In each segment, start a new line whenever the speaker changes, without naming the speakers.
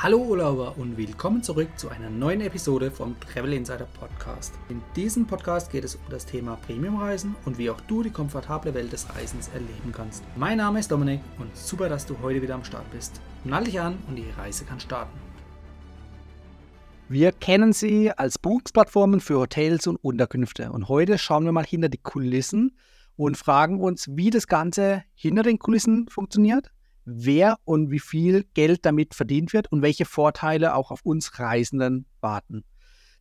Hallo Urlauber und willkommen zurück zu einer neuen Episode vom Travel Insider Podcast. In diesem Podcast geht es um das Thema Premiumreisen und wie auch du die komfortable Welt des Reisens erleben kannst. Mein Name ist Dominik und super, dass du heute wieder am Start bist. Nall dich an und die Reise kann starten. Wir kennen sie als Buchungsplattformen für Hotels und Unterkünfte und heute schauen wir mal hinter die Kulissen und fragen uns, wie das Ganze hinter den Kulissen funktioniert wer und wie viel Geld damit verdient wird und welche Vorteile auch auf uns Reisenden warten.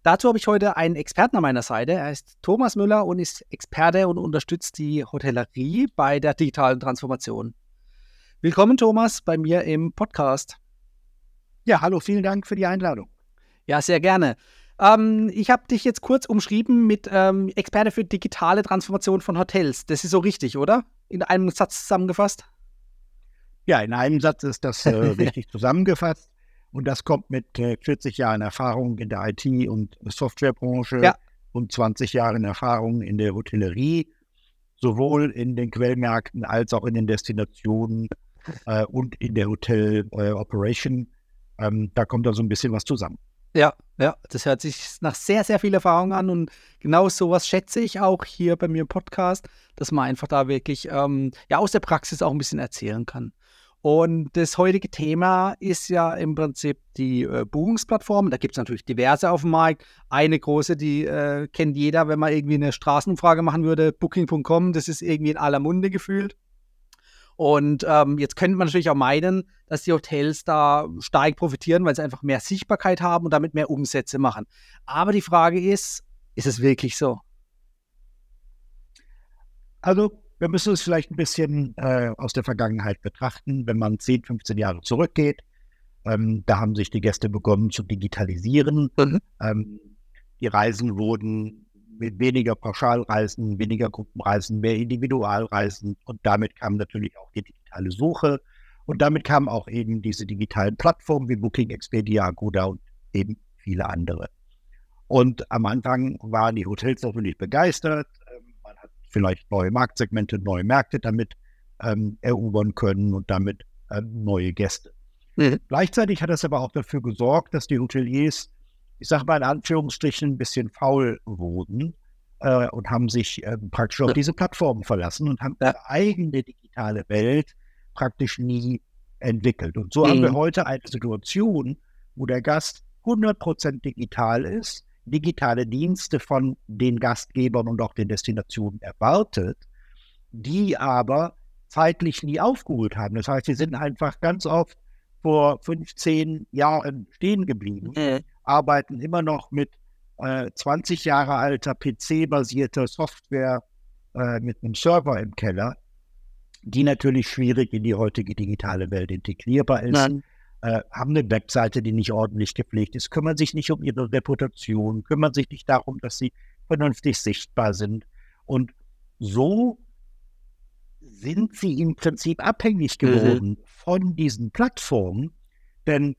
Dazu habe ich heute einen Experten an meiner Seite. Er ist Thomas Müller und ist Experte und unterstützt die Hotellerie bei der digitalen Transformation. Willkommen, Thomas, bei mir im Podcast.
Ja, hallo, vielen Dank für die Einladung.
Ja, sehr gerne. Ähm, ich habe dich jetzt kurz umschrieben mit ähm, Experte für digitale Transformation von Hotels. Das ist so richtig, oder? In einem Satz zusammengefasst?
Ja, in einem Satz ist das äh, richtig zusammengefasst. Und das kommt mit äh, 40 Jahren Erfahrung in der IT- und Softwarebranche ja. und 20 Jahren Erfahrung in der Hotellerie, sowohl in den Quellmärkten als auch in den Destinationen äh, und in der Hotel äh, Operation. Ähm, da kommt da so ein bisschen was zusammen.
Ja, ja, das hört sich nach sehr, sehr viel Erfahrung an und genau sowas schätze ich auch hier bei mir im Podcast, dass man einfach da wirklich ähm, ja aus der Praxis auch ein bisschen erzählen kann. Und das heutige Thema ist ja im Prinzip die äh, Buchungsplattform. Da gibt es natürlich diverse auf dem Markt. Eine große, die äh, kennt jeder, wenn man irgendwie eine Straßenumfrage machen würde, Booking.com, das ist irgendwie in aller Munde gefühlt. Und ähm, jetzt könnte man natürlich auch meinen, dass die Hotels da stark profitieren, weil sie einfach mehr Sichtbarkeit haben und damit mehr Umsätze machen. Aber die Frage ist, ist es wirklich so?
Also wir müssen es vielleicht ein bisschen äh, aus der Vergangenheit betrachten, wenn man 10, 15 Jahre zurückgeht. Ähm, da haben sich die Gäste begonnen zu digitalisieren. Mhm. Ähm, die Reisen wurden mit weniger Pauschalreisen, weniger Gruppenreisen, mehr Individualreisen und damit kam natürlich auch die digitale Suche und damit kamen auch eben diese digitalen Plattformen wie Booking, Expedia, Agoda und eben viele andere. Und am Anfang waren die Hotels natürlich begeistert vielleicht neue Marktsegmente, neue Märkte damit ähm, erobern können und damit ähm, neue Gäste. Mhm. Gleichzeitig hat es aber auch dafür gesorgt, dass die Hoteliers, ich sage mal in Anführungsstrichen, ein bisschen faul wurden äh, und haben sich äh, praktisch auf diese Plattformen verlassen und haben ihre eigene digitale Welt praktisch nie entwickelt. Und so mhm. haben wir mhm. heute eine Situation, wo der Gast 100% digital ist digitale Dienste von den Gastgebern und auch den Destinationen erwartet, die aber zeitlich nie aufgeholt haben. Das heißt, sie sind einfach ganz oft vor 15 Jahren stehen geblieben, mhm. Arbeiten immer noch mit äh, 20 Jahre alter PC-basierter Software äh, mit einem Server im Keller, die natürlich schwierig in die heutige digitale Welt integrierbar ist. Nein äh, haben eine Webseite, die nicht ordentlich gepflegt ist, kümmern sich nicht um ihre Reputation, kümmern sich nicht darum, dass sie vernünftig sichtbar sind. Und so sind sie im Prinzip abhängig mhm. geworden mhm. von diesen Plattformen, denn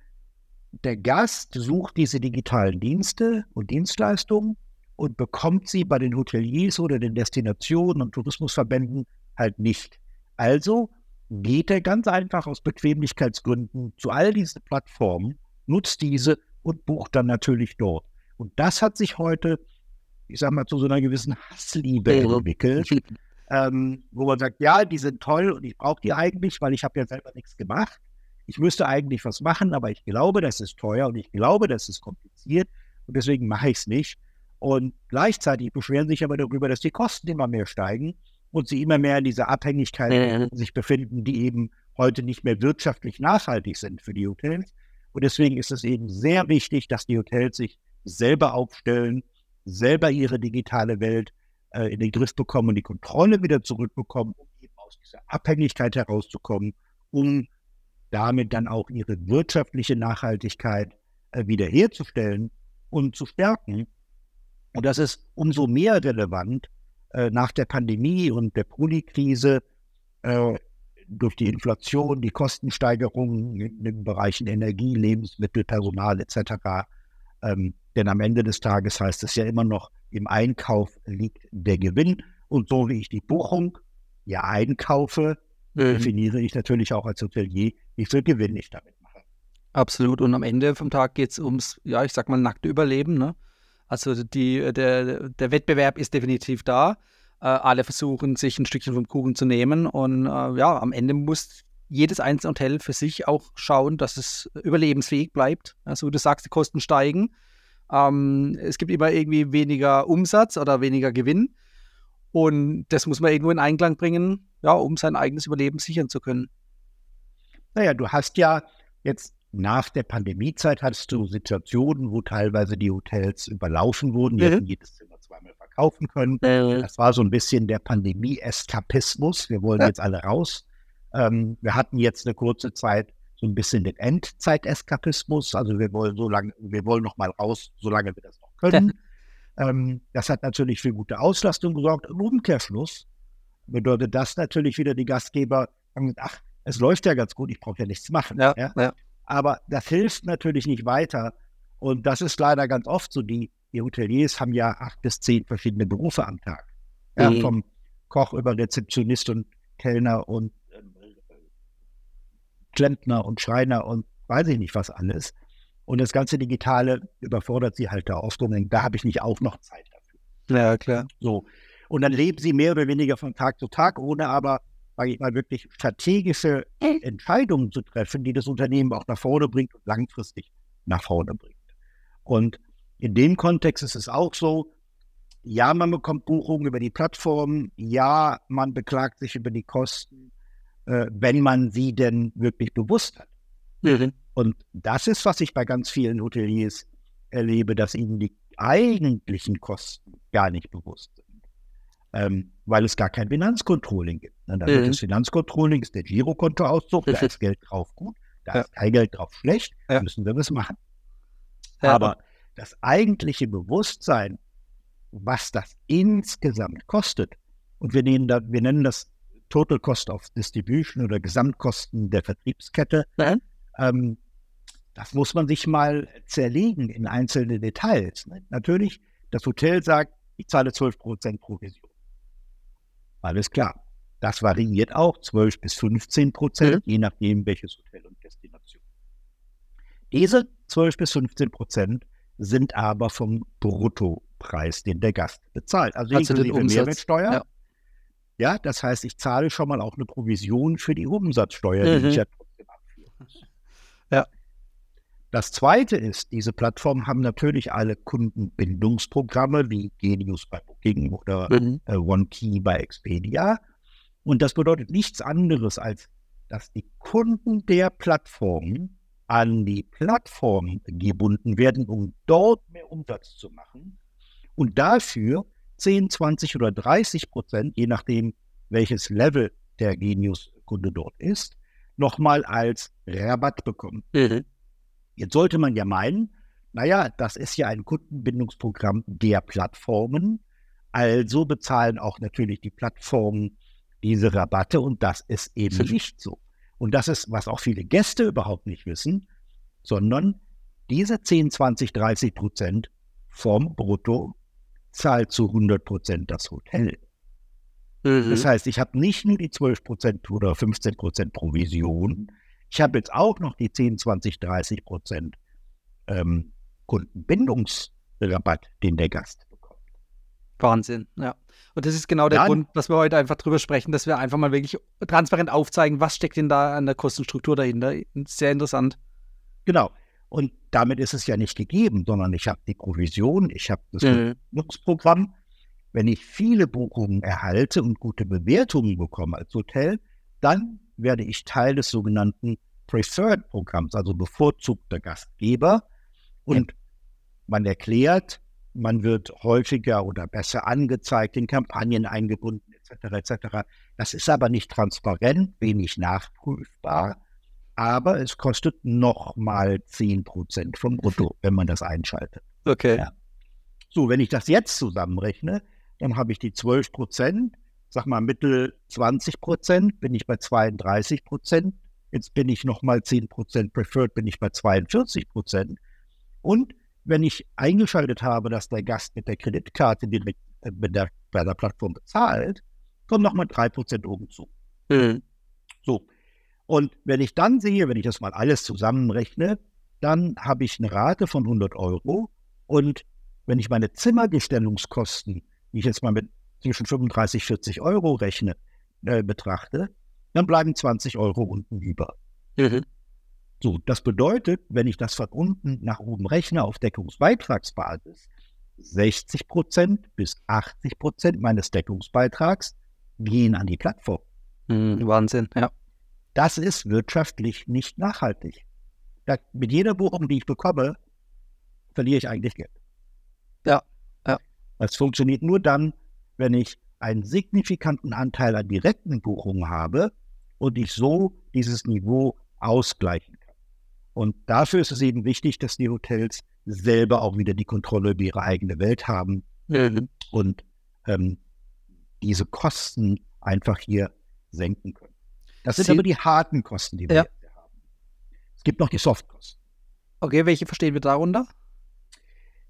der Gast sucht diese digitalen Dienste und Dienstleistungen und bekommt sie bei den Hoteliers oder den Destinationen und Tourismusverbänden halt nicht. Also geht er ganz einfach aus Bequemlichkeitsgründen zu all diesen Plattformen, nutzt diese und bucht dann natürlich dort. Und das hat sich heute, ich sag mal, zu so einer gewissen Hassliebe entwickelt, ähm, wo man sagt, ja, die sind toll und ich brauche die eigentlich, weil ich habe ja selber nichts gemacht. Ich müsste eigentlich was machen, aber ich glaube, das ist teuer und ich glaube, das ist kompliziert und deswegen mache ich es nicht. Und gleichzeitig beschweren sich aber darüber, dass die Kosten immer mehr steigen und sie immer mehr in dieser Abhängigkeit ja. sich befinden, die eben heute nicht mehr wirtschaftlich nachhaltig sind für die Hotels. Und deswegen ist es eben sehr wichtig, dass die Hotels sich selber aufstellen, selber ihre digitale Welt äh, in den Griff bekommen und die Kontrolle wieder zurückbekommen, um eben aus dieser Abhängigkeit herauszukommen, um damit dann auch ihre wirtschaftliche Nachhaltigkeit äh, wiederherzustellen und zu stärken. Und das ist umso mehr relevant, äh, nach der Pandemie und der Polikrise äh, durch die Inflation, die Kostensteigerungen in den Bereichen Energie, Lebensmittel, Personal etc. Ähm, denn am Ende des Tages heißt es ja immer noch, im Einkauf liegt der Gewinn. Und so wie ich die Buchung ja einkaufe, mhm. definiere ich natürlich auch als Hotelier, wie viel Gewinn ich damit mache.
Absolut. Und am Ende vom Tag geht es ums, ja, ich sag mal, nackte Überleben. Ne? Also die, der, der Wettbewerb ist definitiv da. Äh, alle versuchen, sich ein Stückchen vom Kuchen zu nehmen. Und äh, ja, am Ende muss jedes einzelne Hotel für sich auch schauen, dass es überlebensfähig bleibt. Also du sagst, die Kosten steigen. Ähm, es gibt immer irgendwie weniger Umsatz oder weniger Gewinn. Und das muss man irgendwo in Einklang bringen, ja, um sein eigenes Überleben sichern zu können.
Naja, du hast ja jetzt nach der Pandemiezeit hattest du Situationen, wo teilweise die Hotels überlaufen wurden. Die mhm. hätten jedes Zimmer zweimal verkaufen können. Mhm. Das war so ein bisschen der Pandemie-Eskapismus. Wir wollen ja. jetzt alle raus. Ähm, wir hatten jetzt eine kurze Zeit so ein bisschen den Endzeit-Eskapismus. Also wir wollen so lange, wir wollen noch mal raus, solange wir das noch können. ähm, das hat natürlich für gute Auslastung gesorgt. Im Umkehrschluss bedeutet das natürlich wieder, die Gastgeber haben gesagt, ach, es läuft ja ganz gut, ich brauche ja nichts machen. Ja, ja? ja. Aber das hilft natürlich nicht weiter. Und das ist leider ganz oft so. Die, die Hoteliers haben ja acht bis zehn verschiedene Berufe am Tag. Mhm. Vom Koch über Rezeptionist und Kellner und äh, Klempner und Schreiner und weiß ich nicht was alles. Und das ganze Digitale überfordert sie halt da oft. Und da habe ich nicht auch noch Zeit dafür.
Ja, klar.
So. Und dann leben sie mehr oder weniger von Tag zu Tag, ohne aber sage ich mal, wirklich strategische äh. Entscheidungen zu treffen, die das Unternehmen auch nach vorne bringt und langfristig nach vorne bringt. Und in dem Kontext ist es auch so, ja, man bekommt Buchungen über die Plattform, ja, man beklagt sich über die Kosten, äh, wenn man sie denn wirklich bewusst hat. Mhm. Und das ist, was ich bei ganz vielen Hoteliers erlebe, dass ihnen die eigentlichen Kosten gar nicht bewusst sind ähm, weil es gar kein Finanzcontrolling gibt. Und dann mhm. das Finanzcontrolling ist der Girokontoauszug, da ist Geld drauf gut, da ja. ist kein Geld drauf schlecht, ja. müssen wir was machen. Ja, aber das eigentliche Bewusstsein, was das insgesamt kostet, und wir nennen, da, wir nennen das Total Cost of Distribution oder Gesamtkosten der Vertriebskette, ähm, das muss man sich mal zerlegen in einzelne Details. Ne? Natürlich, das Hotel sagt, ich zahle 12% Provision. Alles klar. Das variiert auch 12 bis 15 Prozent, mhm. je nachdem, welches Hotel und Destination. Diese 12 bis 15 Prozent sind aber vom Bruttopreis, den der Gast bezahlt. Also, also inklusive Mehrwertsteuer. Ja. ja. das heißt, ich zahle schon mal auch eine Provision für die Umsatzsteuer, mhm. die ich ja trotzdem abführe. Das zweite ist, diese Plattformen haben natürlich alle Kundenbindungsprogramme wie Genius bei Booking oder mhm. äh, OneKey bei Expedia. Und das bedeutet nichts anderes, als dass die Kunden der Plattformen an die Plattform gebunden werden, um dort mehr Umsatz zu machen. Und dafür 10, 20 oder 30 Prozent, je nachdem, welches Level der Genius-Kunde dort ist, nochmal als Rabatt bekommen. Mhm. Jetzt sollte man ja meinen, naja, das ist ja ein Kundenbindungsprogramm der Plattformen. Also bezahlen auch natürlich die Plattformen diese Rabatte und das ist eben nicht so. Und das ist, was auch viele Gäste überhaupt nicht wissen, sondern diese 10, 20, 30 Prozent vom Brutto zahlt zu 100 Prozent das Hotel. Mhm. Das heißt, ich habe nicht nur die 12 Prozent oder 15 Prozent Provision, ich habe jetzt auch noch die 10, 20, 30 Prozent ähm, Kundenbindungsrabatt, den der Gast bekommt.
Wahnsinn, ja. Und das ist genau der Dann, Grund, dass wir heute einfach drüber sprechen, dass wir einfach mal wirklich transparent aufzeigen, was steckt denn da an der Kostenstruktur dahinter. Sehr interessant.
Genau. Und damit ist es ja nicht gegeben, sondern ich habe die Provision, ich habe das mhm. Nutzprogramm. Wenn ich viele Buchungen erhalte und gute Bewertungen bekomme als Hotel, dann werde ich Teil des sogenannten Preferred-Programms, also bevorzugter Gastgeber. Und ja. man erklärt, man wird häufiger oder besser angezeigt, in Kampagnen eingebunden, etc. etc. Das ist aber nicht transparent, wenig nachprüfbar, aber es kostet nochmal 10 Prozent vom Brutto, wenn man das einschaltet.
Okay. Ja.
So, wenn ich das jetzt zusammenrechne, dann habe ich die 12 Prozent sag mal, Mittel 20 Prozent, bin ich bei 32 Prozent. Jetzt bin ich nochmal 10 Prozent preferred, bin ich bei 42 Prozent. Und wenn ich eingeschaltet habe, dass der Gast mit der Kreditkarte direkt äh, mit der, bei der Plattform bezahlt, kommen nochmal 3 Prozent oben zu. Mhm. So. Und wenn ich dann sehe, wenn ich das mal alles zusammenrechne, dann habe ich eine Rate von 100 Euro. Und wenn ich meine Zimmergestellungskosten, die ich jetzt mal mit zwischen 35 40 Euro rechne, äh, betrachte, dann bleiben 20 Euro unten über. Mhm. So, das bedeutet, wenn ich das von unten nach oben rechne auf Deckungsbeitragsbasis, 60 Prozent bis 80 Prozent meines Deckungsbeitrags gehen an die Plattform.
Mhm, Wahnsinn, ja.
Das ist wirtschaftlich nicht nachhaltig. Da, mit jeder Buchung, die ich bekomme, verliere ich eigentlich Geld.
Ja, ja.
Das funktioniert nur dann, wenn ich einen signifikanten Anteil an direkten Buchungen habe und ich so dieses Niveau ausgleichen kann. Und dafür ist es eben wichtig, dass die Hotels selber auch wieder die Kontrolle über ihre eigene Welt haben mhm. und ähm, diese Kosten einfach hier senken können. Das sind Sie aber die harten Kosten, die wir
ja.
haben. Es gibt noch die Softkosten.
Okay, welche verstehen wir darunter?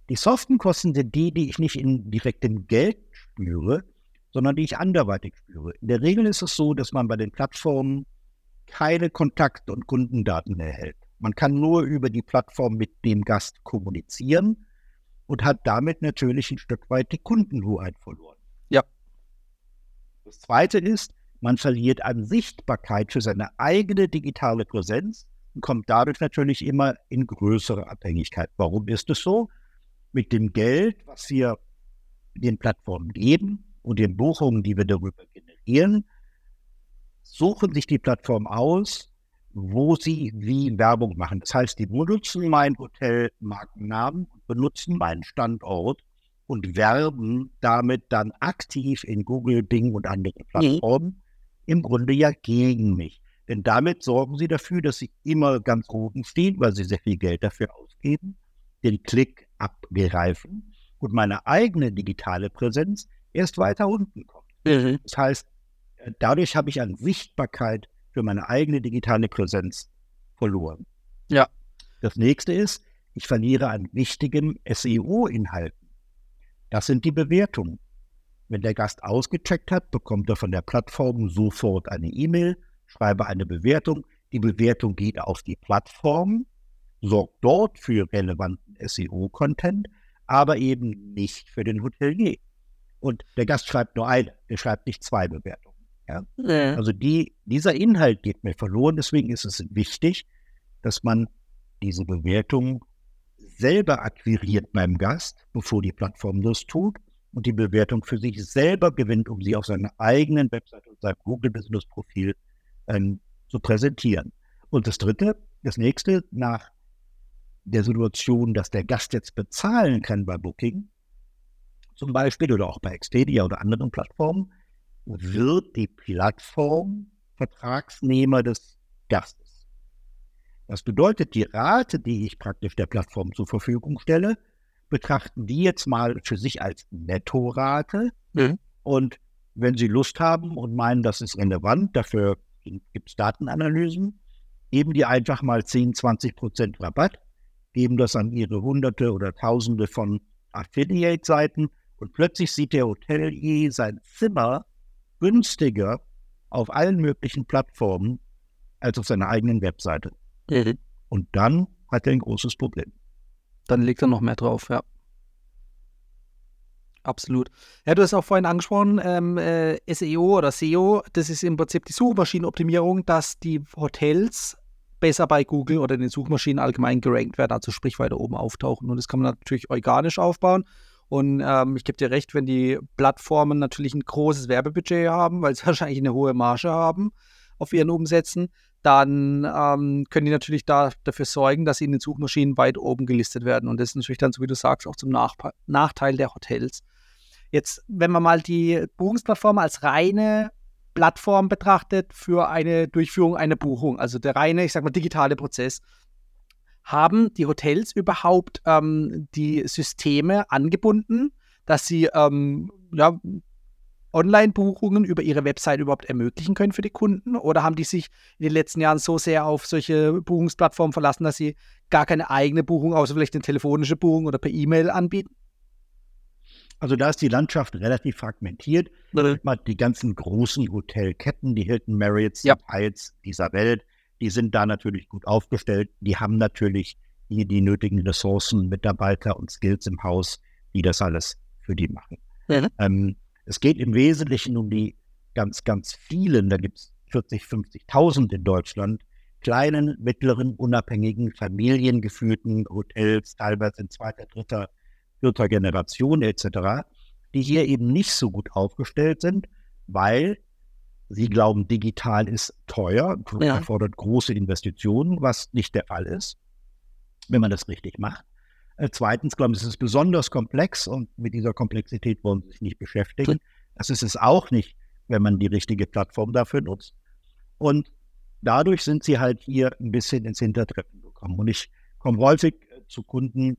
Die soften Kosten sind die, die ich nicht in direktem Geld spüre, sondern die ich anderweitig spüre. In der Regel ist es so, dass man bei den Plattformen keine Kontakt- und Kundendaten erhält. Man kann nur über die Plattform mit dem Gast kommunizieren und hat damit natürlich ein Stück weit die Kundenhoheit verloren.
Ja.
Das Zweite ist, man verliert an Sichtbarkeit für seine eigene digitale Präsenz und kommt dadurch natürlich immer in größere Abhängigkeit. Warum ist es so? Mit dem Geld, was wir den Plattformen geben, und den Buchungen, die wir darüber generieren, suchen sich die Plattform aus, wo sie wie Werbung machen. Das heißt, die benutzen mein Hotel Markennamen, benutzen meinen Standort und werben damit dann aktiv in Google, Bing und anderen Plattformen mhm. im Grunde ja gegen mich. Denn damit sorgen sie dafür, dass sie immer ganz oben stehen, weil sie sehr viel Geld dafür ausgeben, den Klick abgreifen und meine eigene digitale Präsenz erst weiter unten kommt. Mhm. Das heißt, äh, dadurch habe ich an Sichtbarkeit für meine eigene digitale Präsenz verloren.
Ja.
Das nächste ist, ich verliere an wichtigen SEO-Inhalten. Das sind die Bewertungen. Wenn der Gast ausgecheckt hat, bekommt er von der Plattform sofort eine E-Mail, schreibe eine Bewertung. Die Bewertung geht auf die Plattform, sorgt dort für relevanten SEO-Content, aber eben nicht für den Hotelier. Und der Gast schreibt nur eine, er schreibt nicht zwei Bewertungen. Ja? ja? Also die, dieser Inhalt geht mir verloren. Deswegen ist es wichtig, dass man diese Bewertung selber akquiriert beim Gast, bevor die Plattform das tut und die Bewertung für sich selber gewinnt, um sie auf seiner eigenen Website und seinem Google Business Profil ähm, zu präsentieren. Und das Dritte, das nächste, nach der Situation, dass der Gast jetzt bezahlen kann bei Booking, zum Beispiel oder auch bei Expedia oder anderen Plattformen, wird die Plattform Vertragsnehmer des Gastes. Das bedeutet, die Rate, die ich praktisch der Plattform zur Verfügung stelle, betrachten die jetzt mal für sich als Nettorate. Mhm. Und wenn Sie Lust haben und meinen, das ist relevant, dafür gibt es Datenanalysen, geben die einfach mal 10, 20 Prozent Rabatt, geben das an Ihre Hunderte oder Tausende von Affiliate-Seiten und plötzlich sieht der Hotelier sein Zimmer günstiger auf allen möglichen Plattformen als auf seiner eigenen Webseite. Mhm. Und dann hat er ein großes Problem.
Dann legt er noch mehr drauf, ja. Absolut. Ja, du hast auch vorhin angesprochen, ähm, äh, SEO oder SEO, das ist im Prinzip die Suchmaschinenoptimierung, dass die Hotels besser bei Google oder den Suchmaschinen allgemein gerankt werden, also sprich weiter oben auftauchen. Und das kann man natürlich organisch aufbauen. Und ähm, ich gebe dir recht, wenn die Plattformen natürlich ein großes Werbebudget haben, weil sie wahrscheinlich eine hohe Marge haben auf ihren Umsätzen, dann ähm, können die natürlich da, dafür sorgen, dass sie in den Suchmaschinen weit oben gelistet werden. Und das ist natürlich dann, so wie du sagst, auch zum Nach Nachteil der Hotels. Jetzt, wenn man mal die Buchungsplattform als reine Plattform betrachtet für eine Durchführung einer Buchung, also der reine, ich sag mal, digitale Prozess, haben die Hotels überhaupt ähm, die Systeme angebunden, dass sie ähm, ja, Online-Buchungen über ihre Website überhaupt ermöglichen können für die Kunden? Oder haben die sich in den letzten Jahren so sehr auf solche Buchungsplattformen verlassen, dass sie gar keine eigene Buchung, außer vielleicht eine telefonische Buchung oder per E-Mail anbieten?
Also da ist die Landschaft relativ fragmentiert. Mhm. Die ganzen großen Hotelketten, die Hilton Marriotts,
ja.
Hyatt's dieser Welt, die sind da natürlich gut aufgestellt. Die haben natürlich hier die nötigen Ressourcen, Mitarbeiter und Skills im Haus, die das alles für die machen. Mhm. Ähm, es geht im Wesentlichen um die ganz, ganz vielen, da gibt es 40, 50.000 in Deutschland, kleinen, mittleren, unabhängigen, familiengeführten Hotels, teilweise in zweiter, dritter, vierter Generation etc., die hier eben nicht so gut aufgestellt sind, weil sie glauben, digital ist teuer, ja. erfordert große Investitionen, was nicht der Fall ist, wenn man das richtig macht. Äh, zweitens glauben sie, es ist besonders komplex und mit dieser Komplexität wollen sie sich nicht beschäftigen. Das ist es auch nicht, wenn man die richtige Plattform dafür nutzt. Und dadurch sind sie halt hier ein bisschen ins Hintertreffen gekommen. Und ich komme häufig äh, zu Kunden,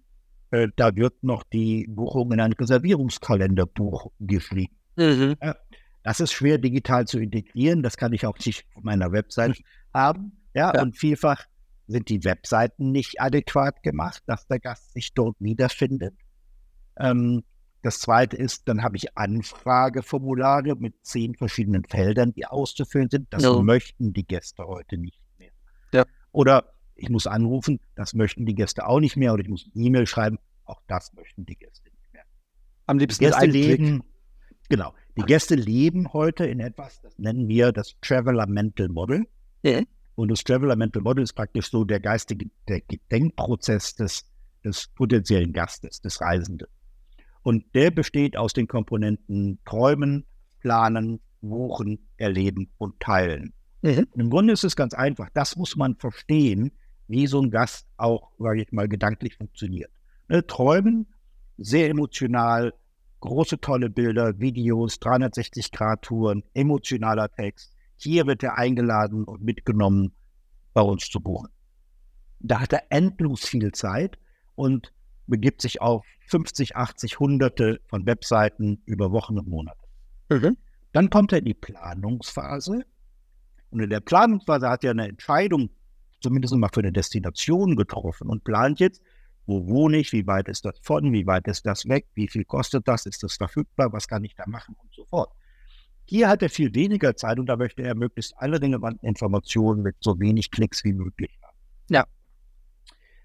äh, da wird noch die Buchung in ein Reservierungskalenderbuch geschrieben. Mhm. Ja, das ist schwer digital zu integrieren. Das kann ich auch nicht auf meiner Website haben. Ja, ja, und vielfach sind die Webseiten nicht adäquat gemacht, dass der Gast sich dort wiederfindet. Ähm, das zweite ist, dann habe ich Anfrageformulare mit zehn verschiedenen Feldern, die auszufüllen sind. Das no. möchten die Gäste heute nicht mehr. Ja. Oder ich muss anrufen, das möchten die Gäste auch nicht mehr. Oder ich muss eine E-Mail schreiben, auch das möchten die Gäste nicht mehr.
Am liebsten die Gäste leben,
Genau. Die Gäste leben heute in etwas, das nennen wir das Traveler Mental Model. Ja. Und das Traveler Mental Model ist praktisch so der geistige der Gedenkprozess des, des potenziellen Gastes, des Reisenden. Und der besteht aus den Komponenten Träumen, Planen, Buchen, Erleben und Teilen. Mhm. Im Grunde ist es ganz einfach. Das muss man verstehen, wie so ein Gast auch, sage ich mal, gedanklich funktioniert. Ne, Träumen, sehr emotional, große tolle Bilder, Videos, 360-Grad-Touren, emotionaler Text. Hier wird er eingeladen und mitgenommen, bei uns zu buchen. Da hat er endlos viel Zeit und begibt sich auf 50, 80, Hunderte von Webseiten über Wochen und Monate. Mhm. Dann kommt er in die Planungsphase. Und in der Planungsphase hat er eine Entscheidung, zumindest mal für eine Destination getroffen und plant jetzt, wo wohne ich, wie weit ist das von, wie weit ist das weg, wie viel kostet das, ist das verfügbar, was kann ich da machen und so fort. Hier hat er viel weniger Zeit und da möchte er möglichst alle relevanten Informationen mit so wenig Klicks wie möglich haben. Ja.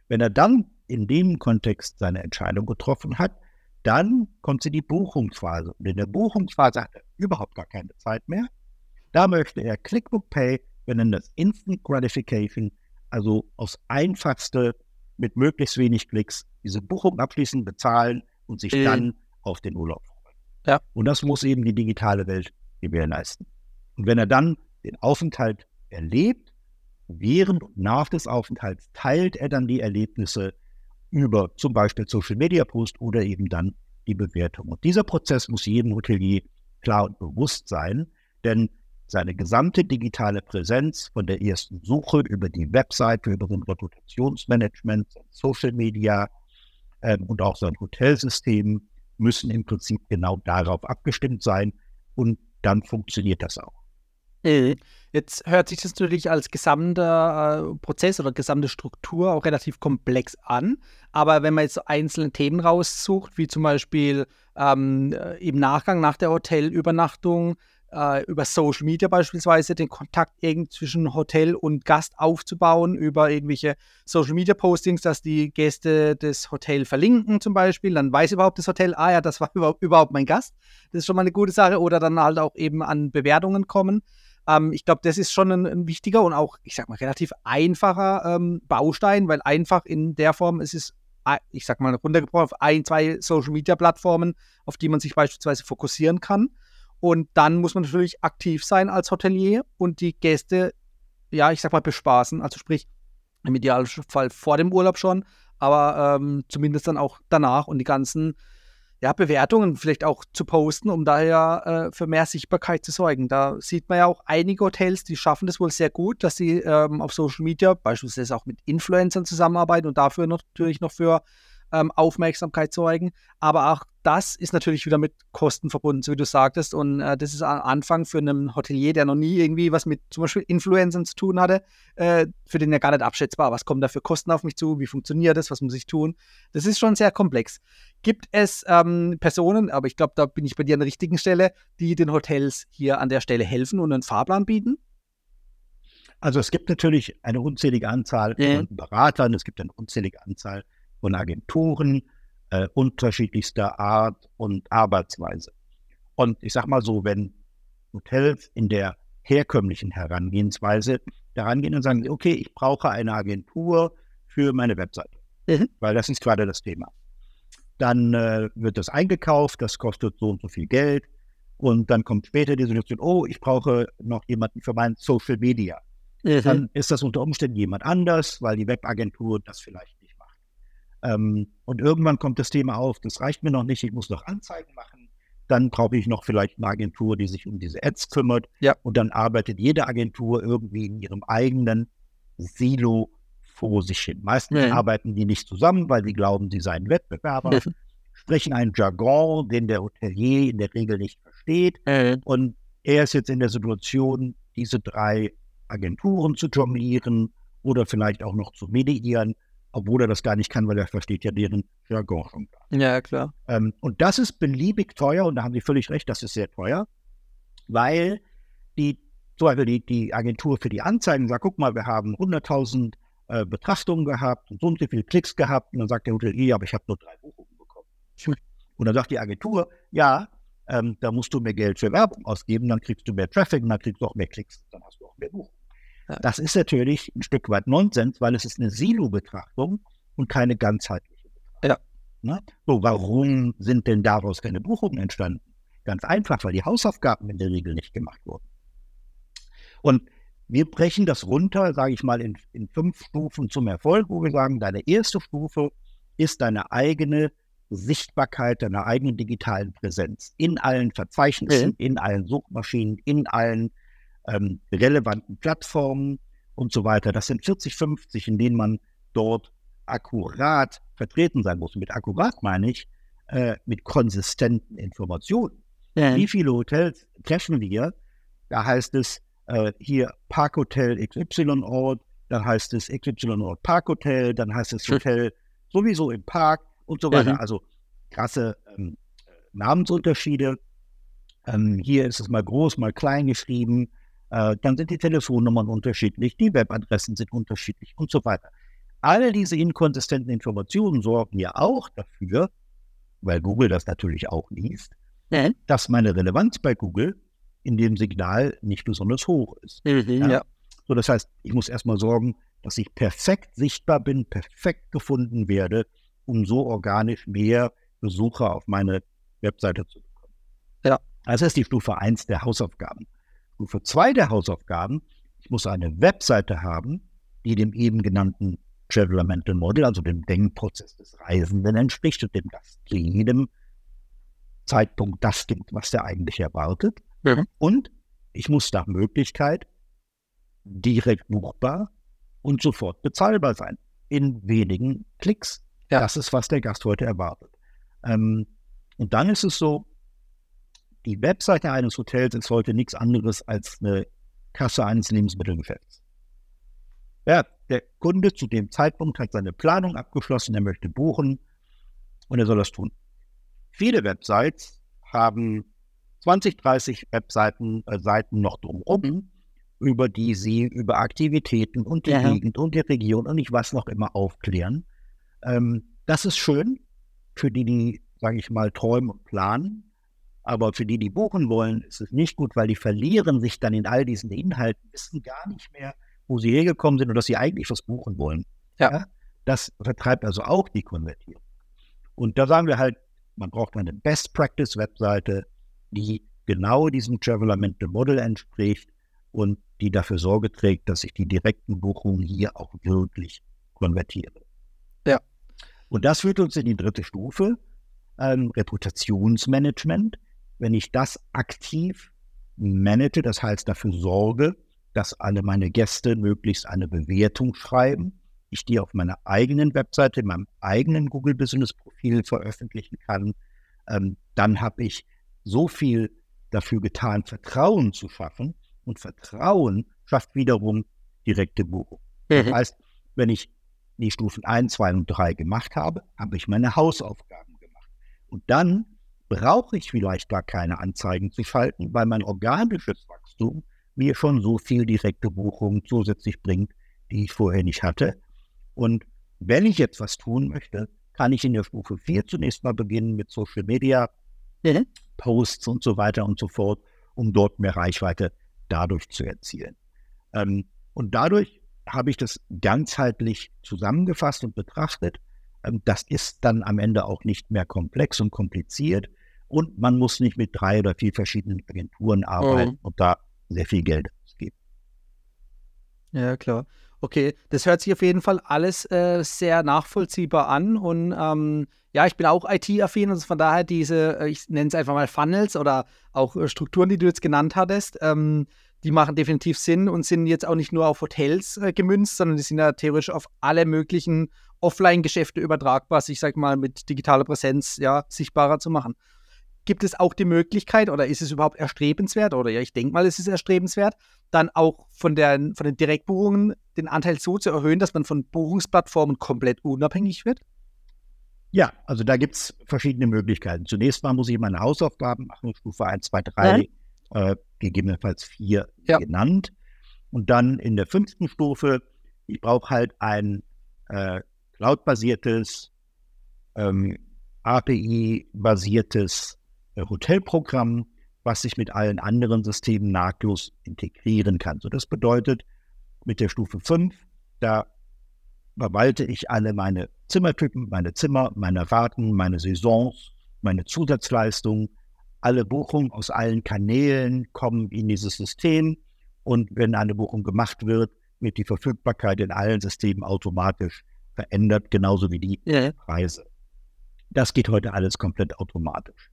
Wenn er dann in dem Kontext seine Entscheidung getroffen hat, dann kommt sie in die Buchungsphase. Und in der Buchungsphase hat er überhaupt gar keine Zeit mehr. Da möchte er Clickbook Pay, wir nennen das Instant Gratification, also aufs einfachste mit möglichst wenig Klicks diese Buchung abschließen, bezahlen und sich mhm. dann auf den Urlaub freuen. Ja. Und das muss eben die digitale Welt gewährleisten. Und wenn er dann den Aufenthalt erlebt, während und nach des Aufenthalts teilt er dann die Erlebnisse über zum Beispiel Social Media Post oder eben dann die Bewertung. Und dieser Prozess muss jedem Hotelier klar und bewusst sein, denn seine gesamte digitale Präsenz von der ersten Suche über die Webseite, über sein Reputationsmanagement, Social Media äh, und auch sein Hotelsystem müssen im Prinzip genau darauf abgestimmt sein und dann funktioniert das auch.
Mhm. Jetzt hört sich das natürlich als gesamter äh, Prozess oder gesamte Struktur auch relativ komplex an. Aber wenn man jetzt so einzelne Themen raussucht, wie zum Beispiel ähm, äh, im Nachgang nach der Hotelübernachtung, äh, über Social Media beispielsweise den Kontakt zwischen Hotel und Gast aufzubauen, über irgendwelche Social Media Postings, dass die Gäste das Hotel verlinken zum Beispiel, dann weiß überhaupt das Hotel, ah ja, das war überhaupt mein Gast. Das ist schon mal eine gute Sache. Oder dann halt auch eben an Bewertungen kommen. Ähm, ich glaube, das ist schon ein, ein, wichtiger und auch, ich sag mal, relativ einfacher ähm, Baustein, weil einfach in der Form es ist ich sag mal, runtergebrochen auf ein, zwei Social Media Plattformen, auf die man sich beispielsweise fokussieren kann. Und dann muss man natürlich aktiv sein als Hotelier und die Gäste, ja, ich sag mal, bespaßen. Also sprich, im Idealfall vor dem Urlaub schon, aber ähm, zumindest dann auch danach und die ganzen ja, Bewertungen vielleicht auch zu posten, um daher äh, für mehr Sichtbarkeit zu sorgen. Da sieht man ja auch einige Hotels, die schaffen das wohl sehr gut, dass sie ähm, auf Social Media beispielsweise auch mit Influencern zusammenarbeiten und dafür natürlich noch für ähm, Aufmerksamkeit sorgen. Aber auch das ist natürlich wieder mit Kosten verbunden, so wie du sagtest. Und äh, das ist am Anfang für einen Hotelier, der noch nie irgendwie was mit zum Beispiel Influencern zu tun hatte, äh, für den ja gar nicht abschätzbar. Was kommen da für Kosten auf mich zu? Wie funktioniert das? Was muss ich tun? Das ist schon sehr komplex. Gibt es ähm, Personen, aber ich glaube, da bin ich bei dir an der richtigen Stelle, die den Hotels hier an der Stelle helfen und einen Fahrplan bieten?
Also es gibt natürlich eine unzählige Anzahl
Ja.
von Beratern, es gibt eine unzählige Anzahl von Agenturen äh, unterschiedlichster Art und Arbeitsweise. Und ich sag mal so, wenn Hotels in der herkömmlichen Herangehensweise daran gehen und sagen, okay, ich brauche eine Agentur für meine Webseite,
Mhm.
weil das ist gerade das Thema. Dann äh, wird das eingekauft, das kostet so und so viel Geld. Und dann kommt später die Situation, oh, ich brauche noch jemanden für mein Social Media.
Mhm.
Dann ist das unter Umständen jemand anders, weil die Webagentur das vielleicht. Ähm, und irgendwann kommt das Thema auf, das reicht mir noch nicht, ich muss noch Anzeigen machen. Dann brauche ich noch vielleicht eine Agentur, die sich um diese Ads kümmert.
Ja.
Und dann arbeitet jede Agentur irgendwie in ihrem eigenen Silo vor sich hin. Meistens
Ja.
arbeiten die nicht zusammen, weil sie glauben, sie seien Wettbewerber,
Mhm.
sprechen einen Jargon, den der Hotelier in der Regel nicht versteht. Und er ist jetzt in der Situation, diese drei Agenturen zu jonglieren oder vielleicht auch noch zu mediieren, obwohl er das gar nicht kann, weil er versteht ja deren Jargon schon gar nicht.
Ja, klar.
Ähm, und das ist beliebig teuer und da haben Sie völlig recht, das ist sehr teuer, weil die, zum Beispiel die, die Agentur für die Anzeigen sagt, guck mal, wir haben 100.000 äh, Betrachtungen gehabt und so und so viele Klicks gehabt und dann sagt der Hotelier, aber ich habe nur drei Buchungen bekommen.
Hm.
Und dann sagt die Agentur, ja, ähm, da musst du mehr Geld für Werbung ausgeben, dann kriegst du mehr Traffic und dann kriegst du auch mehr Klicks, dann hast du auch mehr Buchungen.
Ja.
Das ist natürlich ein Stück weit Nonsens, weil es ist eine Silo-Betrachtung und keine ganzheitliche.
Ja.
Ne? So, warum sind denn daraus keine Buchungen entstanden? Ganz einfach, weil die Hausaufgaben in der Regel nicht gemacht wurden. Und wir brechen das runter, sage ich mal, in, in fünf Stufen zum Erfolg, wo wir sagen, deine erste Stufe ist deine eigene Sichtbarkeit, deine eigene digitalen Präsenz in allen Verzeichnissen,
Mhm.
in allen Suchmaschinen, in allen ähm, relevanten Plattformen und so weiter. Das sind 40, 50, in denen man dort akkurat vertreten sein muss. Mit akkurat meine ich äh, mit konsistenten Informationen.
Ja.
Wie viele Hotels treffen wir? Da heißt es äh, hier Parkhotel XY Ort, dann heißt es XY Ort Parkhotel, dann heißt es. Hotel sowieso im Park und so weiter.
Mhm.
Also krasse ähm, Namensunterschiede. Ähm, hier ist es mal groß, mal klein geschrieben. Äh, dann sind die Telefonnummern unterschiedlich, die Webadressen sind unterschiedlich und so weiter. All diese inkonsistenten Informationen sorgen ja auch dafür, weil Google das natürlich auch liest,
Ja.
dass meine Relevanz bei Google in dem Signal nicht besonders hoch ist.
Mhm.
Ja.
Ja.
So, das heißt, ich muss erstmal sorgen, dass ich perfekt sichtbar bin, perfekt gefunden werde, um so organisch mehr Besucher auf meine Webseite zu bekommen.
Ja.
Das ist die Stufe 1 der Hausaufgaben. Stufe 2 der Hausaufgaben, ich muss eine Webseite haben, die dem eben genannten Traveler Mental Model, also dem Denkprozess des Reisenden entspricht und dem das zu jedem Zeitpunkt das gibt, was der eigentlich erwartet.
Mhm.
Und ich muss nach Möglichkeit direkt buchbar und sofort bezahlbar sein. In wenigen Klicks.
Ja.
Das ist, was der Gast heute erwartet. Ähm, und dann ist es so, die Webseite eines Hotels ist heute nichts anderes als eine Kasse eines Lebensmittelgeschäfts. Ja, der Kunde zu dem Zeitpunkt hat seine Planung abgeschlossen, er möchte buchen und er soll das tun. Viele Websites haben 20, 30 Webseiten äh, Seiten noch drumherum, über die sie über Aktivitäten und die
Ja.
Gegend und die Region und ich was noch immer aufklären. Ähm, das ist schön für die, die, sage ich mal, träumen und planen. Aber für die, die buchen wollen, ist es nicht gut, weil die verlieren sich dann in all diesen Inhalten, wissen gar nicht mehr, wo sie hergekommen sind und dass sie eigentlich was buchen wollen.
Ja.
Das vertreibt also auch die Konvertierung. Und da sagen wir halt, man braucht eine Best-Practice-Webseite, die genau diesem Traveler Mental Model entspricht und die dafür Sorge trägt, dass ich die direkten Buchungen hier auch wirklich konvertiere.
Ja.
Und das führt uns in die dritte Stufe, ähm, Reputationsmanagement. Wenn ich das aktiv manage, das heißt dafür sorge, dass alle meine Gäste möglichst eine Bewertung schreiben, ich die auf meiner eigenen Webseite, in meinem eigenen Google Business Profil veröffentlichen kann, ähm, dann habe ich so viel dafür getan, Vertrauen zu schaffen. Und Vertrauen schafft wiederum direkte Buchung. Das
Mhm.
heißt, wenn ich die Stufen 1, 2 und 3 gemacht habe, habe ich meine Hausaufgaben gemacht. Und dann brauche ich vielleicht gar keine Anzeigen zu schalten, weil mein organisches Wachstum mir schon so viel direkte Buchungen zusätzlich bringt, die ich vorher nicht hatte. Und wenn ich jetzt was tun möchte, kann ich in der Stufe 4 zunächst mal beginnen mit Social Media, mhm. Posts und so weiter und so fort, um dort mehr Reichweite dadurch zu erzielen. Ähm, und dadurch habe ich das ganzheitlich zusammengefasst und betrachtet. Ähm, das ist dann am Ende auch nicht mehr komplex und kompliziert. Und man muss nicht mit drei oder vier verschiedenen Agenturen arbeiten mhm. und da sehr viel Geld ausgeben.
Ja, klar. Okay, das hört sich auf jeden Fall alles äh, sehr nachvollziehbar an. Und ähm, ja, ich bin auch IT-affin und von daher diese, äh, ich nenne es einfach mal Funnels oder auch äh, Strukturen, die du jetzt genannt hattest, ähm, die machen definitiv Sinn und sind jetzt auch nicht nur auf Hotels äh, gemünzt, sondern die sind ja theoretisch auf alle möglichen Offline-Geschäfte übertragbar, sich, sag mal, mit digitaler Präsenz ja, sichtbarer zu machen. Gibt es auch die Möglichkeit oder ist es überhaupt erstrebenswert oder ja, ich denke mal, es ist erstrebenswert, dann auch von, der, von den Direktbuchungen den Anteil so zu erhöhen, dass man von Buchungsplattformen komplett unabhängig wird?
Ja, also da gibt es verschiedene Möglichkeiten. Zunächst mal muss ich meine Hausaufgaben machen, Stufe 1, 2, 3, ja. Äh, gegebenenfalls 4 ja. genannt. Und dann in der fünften Stufe, ich brauche halt ein äh, cloud-basiertes, ähm, API-basiertes äh, Hotelprogramm, was sich mit allen anderen Systemen nahtlos integrieren kann. So, das bedeutet, mit der Stufe 5, da verwalte ich alle meine Zimmertypen, meine Zimmer, meine Raten, meine Saisons, meine Zusatzleistungen. Alle Buchungen aus allen Kanälen kommen in dieses System. Und wenn eine Buchung gemacht wird, wird die Verfügbarkeit in allen Systemen automatisch verändert, genauso wie die ja. Preise. Das geht heute alles komplett automatisch.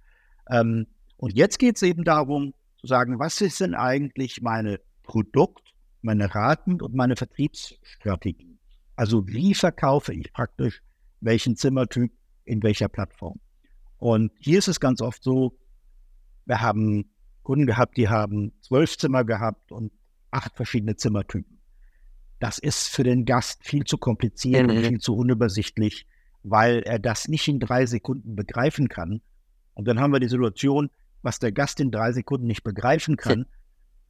Ähm, und jetzt geht es eben darum zu sagen, was ist denn eigentlich meine Produkt, meine Raten und meine Vertriebsstrategie? Also wie verkaufe ich praktisch welchen Zimmertyp in welcher Plattform? Und hier ist es ganz oft so, wir haben Kunden gehabt, die haben zwölf Zimmer gehabt und acht verschiedene Zimmertypen. Das ist für den Gast viel zu kompliziert mhm. und viel zu unübersichtlich, weil er das nicht in drei Sekunden begreifen kann. Und dann haben wir die Situation, was der Gast in drei Sekunden nicht begreifen kann,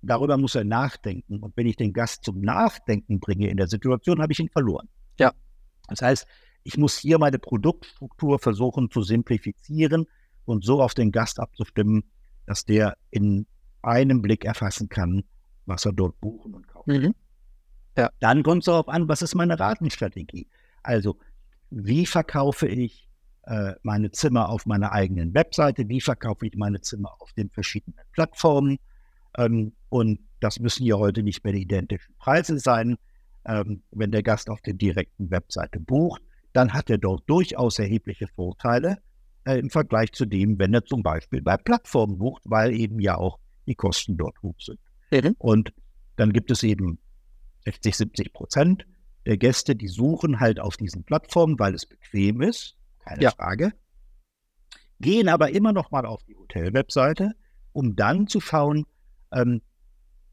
darüber muss er nachdenken. Und wenn ich den Gast zum Nachdenken bringe in der Situation, habe ich ihn verloren. Ja. Das heißt, ich muss hier meine Produktstruktur versuchen zu simplifizieren und so auf den Gast abzustimmen, dass der in einem Blick erfassen kann, was er dort buchen und kaufen. Mhm. Ja. Dann kommt es darauf an, was ist meine Ratenstrategie? Also, wie verkaufe ich äh, meine Zimmer auf meiner eigenen Webseite, wie verkaufe ich meine Zimmer auf den verschiedenen Plattformen. Ähm, und das müssen ja heute nicht mehr die identischen Preise sein. Ähm, wenn der Gast auf der direkten Webseite bucht, dann hat er dort durchaus erhebliche Vorteile äh, im Vergleich zu dem, wenn er zum Beispiel bei Plattformen bucht, weil eben ja auch die Kosten dort hoch sind. Mhm. Und dann gibt es eben 60, 70 Prozent der Gäste, die suchen halt auf diesen Plattformen, weil es bequem ist keine ja. Frage. Gehen aber immer noch mal auf die Hotel-Webseite, um dann zu schauen, ähm,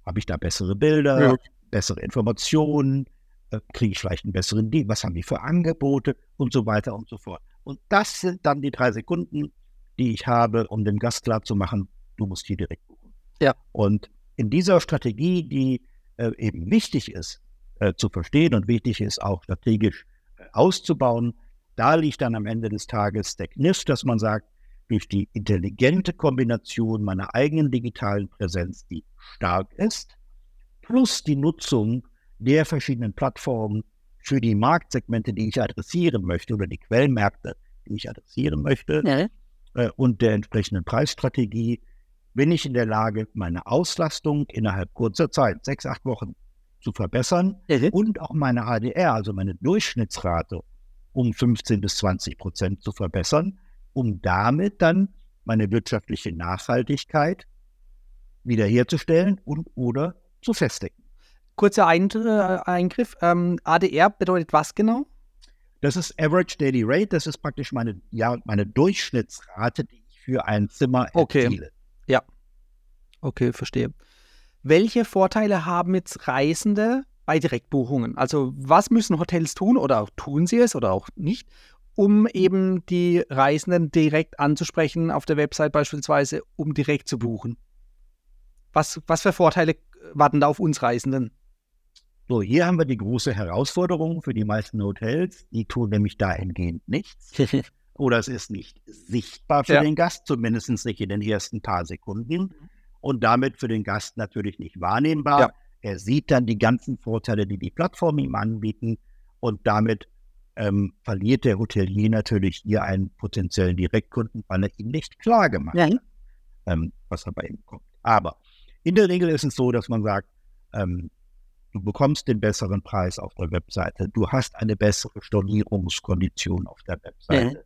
habe ich da bessere Bilder, ja. bessere Informationen, äh, kriege ich vielleicht einen besseren Deal, was haben die für Angebote und so weiter und so fort. Und das sind dann die drei Sekunden, die ich habe, um dem Gast klar zu machen, du musst hier direkt buchen. Ja. Und in dieser Strategie, die äh, eben wichtig ist äh, zu verstehen und wichtig ist auch strategisch äh, auszubauen, da liegt dann am Ende des Tages der Kniff, dass man sagt, durch die intelligente Kombination meiner eigenen digitalen Präsenz, die stark ist, plus die Nutzung der verschiedenen Plattformen für die Marktsegmente, die ich adressieren möchte, oder die Quellmärkte, die ich adressieren möchte, ja. äh, und der entsprechenden Preisstrategie, bin ich in der Lage, meine Auslastung innerhalb kurzer Zeit, sechs, acht Wochen, zu verbessern ja. und auch meine ADR, also meine Durchschnittsrate, um 15 bis 20 Prozent zu verbessern, um damit dann meine wirtschaftliche Nachhaltigkeit wiederherzustellen und oder zu festigen.
Kurzer Ein äh, Eingriff. Ähm, ADR bedeutet was genau?
Das ist Average Daily Rate. Das ist praktisch meine, ja, meine Durchschnittsrate, die ich für ein Zimmer erziele.
Okay. Ja. Okay, verstehe. Welche Vorteile haben jetzt Reisende bei Direktbuchungen. Also was müssen Hotels tun oder auch tun sie es oder auch nicht, um eben die Reisenden direkt anzusprechen auf der Website beispielsweise, um direkt zu buchen? Was, was für Vorteile warten da auf uns Reisenden?
So, hier haben wir die große Herausforderung für die meisten Hotels. Die tun nämlich dahingehend nichts. Oder es ist nicht sichtbar für ja. den Gast, zumindest nicht in den ersten paar Sekunden. Und damit für den Gast natürlich nicht wahrnehmbar. Ja. Er sieht dann die ganzen Vorteile, die die Plattformen ihm anbieten. Und damit ähm, verliert der Hotelier natürlich hier einen potenziellen Direktkunden, weil er ihm nicht klar gemacht hat, ähm, was er bei ihm bekommt. Aber in der Regel ist es so, dass man sagt, ähm, Du bekommst den besseren Preis auf der Webseite. Du hast eine bessere Stornierungskondition auf der Webseite.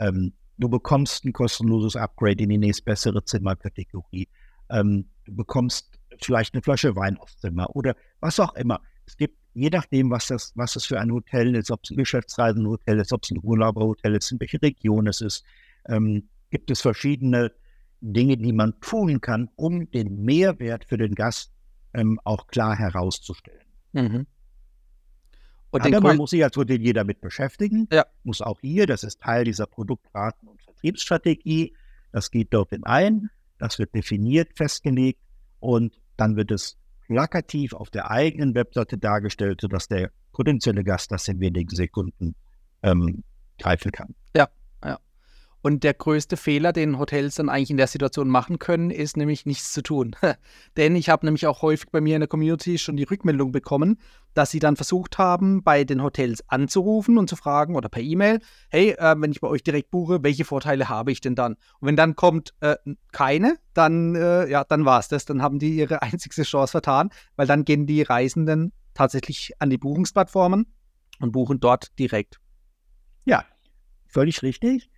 Ja. Ähm, du bekommst ein kostenloses Upgrade in die nächstbessere Zimmerkategorie. Ähm, du bekommst vielleicht eine Flasche Wein aufs Zimmer oder was auch immer. Es gibt, je nachdem, was das, was das für ein Hotel ist, ob es ein Geschäftsreisenhotel ist, ob es ein Urlauberhotel ist, in welche Region es ist, ähm, gibt es verschiedene Dinge, die man tun kann, um den Mehrwert für den Gast ähm, auch klar herauszustellen. Mhm. Und Aber man muss sich als Hotelier damit beschäftigen, ja. muss auch hier, das ist Teil dieser Produktraten- und Vertriebsstrategie, das geht dort in ein, das wird definiert, festgelegt und dann wird es plakativ auf der eigenen Webseite dargestellt, sodass der potenzielle Gast das in wenigen Sekunden ähm, greifen kann.
Und der größte Fehler, den Hotels dann eigentlich in der Situation machen können, ist nämlich nichts zu tun. Denn ich habe nämlich auch häufig bei mir in der Community schon die Rückmeldung bekommen, dass sie dann versucht haben, bei den Hotels anzurufen und zu fragen oder per E-Mail, hey, äh, wenn ich bei euch direkt buche, welche Vorteile habe ich denn dann? Und wenn dann kommt äh, keine, dann, äh, ja, dann war es das. Dann haben die ihre einzigste Chance vertan, weil dann gehen die Reisenden tatsächlich an die Buchungsplattformen und buchen dort direkt.
Ja, völlig richtig.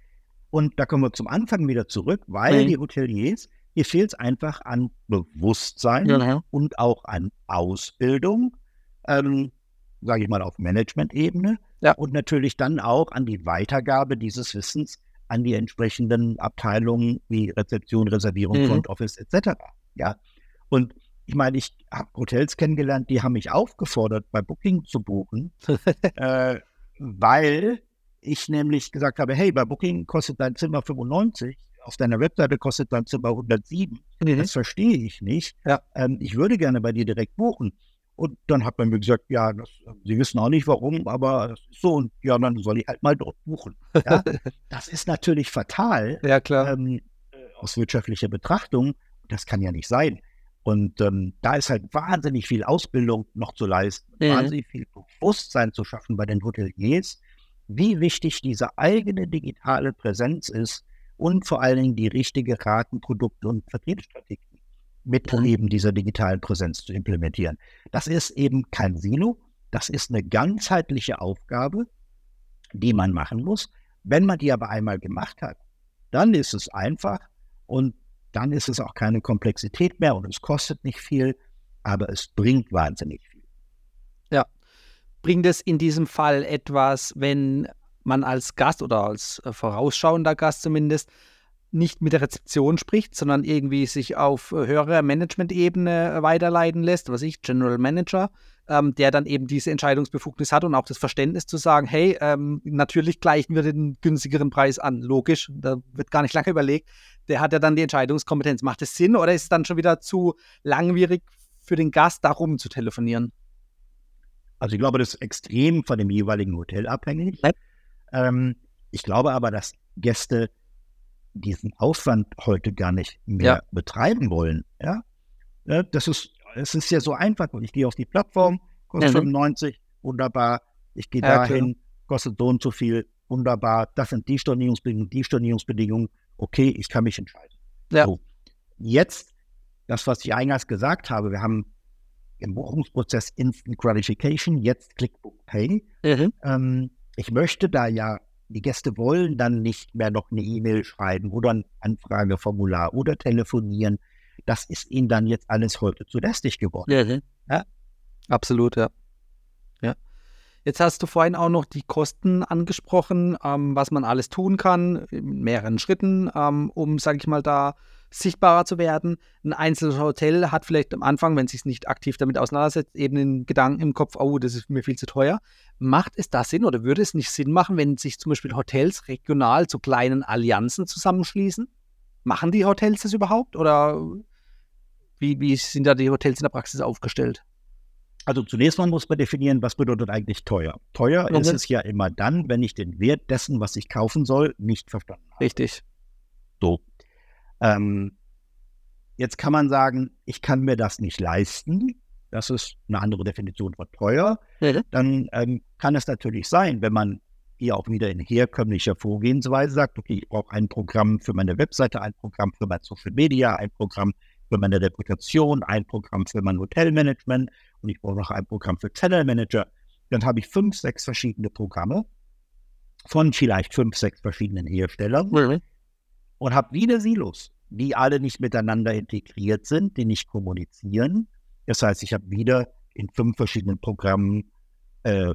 Und da kommen wir zum Anfang wieder zurück, weil mhm. die Hoteliers, hier fehlt es einfach an Bewusstsein ja, und auch an Ausbildung, ähm, sage ich mal auf Management-Ebene ja. und natürlich dann auch an die Weitergabe dieses Wissens an die entsprechenden Abteilungen wie Rezeption, Reservierung, mhm. Front Office etc. Ja, und ich meine, ich habe Hotels kennengelernt, die haben mich aufgefordert, bei Booking zu buchen, äh, weil ich nämlich gesagt habe, hey, bei Booking kostet dein Zimmer 95, auf deiner Webseite kostet dein Zimmer 107. Mhm. Das verstehe ich nicht. Ja. Ähm, ich würde gerne bei dir direkt buchen. Und dann hat man mir gesagt, ja, das, Sie wissen auch nicht warum, aber das ist so. Und ja, dann soll ich halt mal dort buchen. Ja? das ist natürlich fatal.
Ja, klar.
Ähm, äh, aus wirtschaftlicher Betrachtung. Das kann ja nicht sein. Und ähm, da ist halt wahnsinnig viel Ausbildung noch zu leisten, mhm. wahnsinnig viel Bewusstsein zu schaffen bei den Hoteliers, wie wichtig diese eigene digitale Präsenz ist und vor allen Dingen die richtige Raten-, Produkt- und Vertriebsstrategie mit eben dieser digitalen Präsenz zu implementieren. Das ist eben kein Silo, das ist eine ganzheitliche Aufgabe, die man machen muss. Wenn man die aber einmal gemacht hat, dann ist es einfach und dann ist es auch keine Komplexität mehr und es kostet nicht viel, aber es bringt wahnsinnig viel.
Bringt es in diesem Fall etwas, wenn man als Gast oder als äh, vorausschauender Gast zumindest nicht mit der Rezeption spricht, sondern irgendwie sich auf äh, höherer Management-Ebene äh, weiterleiten lässt, was ich, General Manager, ähm, der dann eben diese Entscheidungsbefugnis hat und auch das Verständnis zu sagen, hey, ähm, natürlich gleichen wir den günstigeren Preis an. Logisch, da wird gar nicht lange überlegt. Der hat ja dann die Entscheidungskompetenz. Macht es Sinn oder ist es dann schon wieder zu langwierig für den Gast, darum zu telefonieren?
Also ich glaube, das ist extrem von dem jeweiligen Hotel abhängig. Ähm, ich glaube aber, dass Gäste diesen Aufwand heute gar nicht mehr ja. betreiben wollen. Ja? ja, das ist, es ist ja so einfach. Ich gehe auf die Plattform, kostet mhm. 95, wunderbar. Ich gehe ja, dahin, klar. kostet so und so viel, wunderbar. Das sind die Stornierungsbedingungen, die Stornierungsbedingungen. Okay, ich kann mich entscheiden. Ja. So. Jetzt, das, was ich eingangs gesagt habe, wir haben im Buchungsprozess Instant Gratification, jetzt Clickbook Pay. Mhm. Ähm, ich möchte da ja, die Gäste wollen dann nicht mehr noch eine E-Mail schreiben oder ein Anfrageformular oder telefonieren. Das ist ihnen dann jetzt alles heute zu lästig geworden. Mhm.
Ja? Absolut, ja. Ja. Jetzt hast du vorhin auch noch die Kosten angesprochen, ähm, was man alles tun kann, in mehreren Schritten, ähm, um, sage ich mal, da sichtbarer zu werden. Ein einzelnes Hotel hat vielleicht am Anfang, wenn es sich nicht aktiv damit auseinandersetzt, eben den Gedanken im Kopf, oh, das ist mir viel zu teuer. Macht es da Sinn oder würde es nicht Sinn machen, wenn sich zum Beispiel Hotels regional zu kleinen Allianzen zusammenschließen? Machen die Hotels das überhaupt oder Wie, wie sind da die Hotels in der Praxis aufgestellt?
Also zunächst mal muss man definieren, was bedeutet eigentlich teuer. Teuer mhm. ist es ja immer dann, wenn ich den Wert dessen, was ich kaufen soll, nicht verstanden habe.
Richtig.
So. Ähm, jetzt kann man sagen, ich kann mir das nicht leisten. Das ist eine andere Definition von teuer. Mhm. Dann ähm, kann es natürlich sein, wenn man hier auch wieder in herkömmlicher Vorgehensweise sagt, okay, ich brauche ein Programm für meine Webseite, ein Programm für mein Social Media, ein Programm für meine Reputation, ein Programm für mein Hotelmanagement und ich brauche noch ein Programm für Channel Manager. Dann habe ich fünf, sechs verschiedene Programme von vielleicht fünf, sechs verschiedenen Herstellern mhm. Und habe wieder Silos, die alle nicht miteinander integriert sind, die nicht kommunizieren. Das heißt, ich habe wieder in fünf verschiedenen Programmen äh,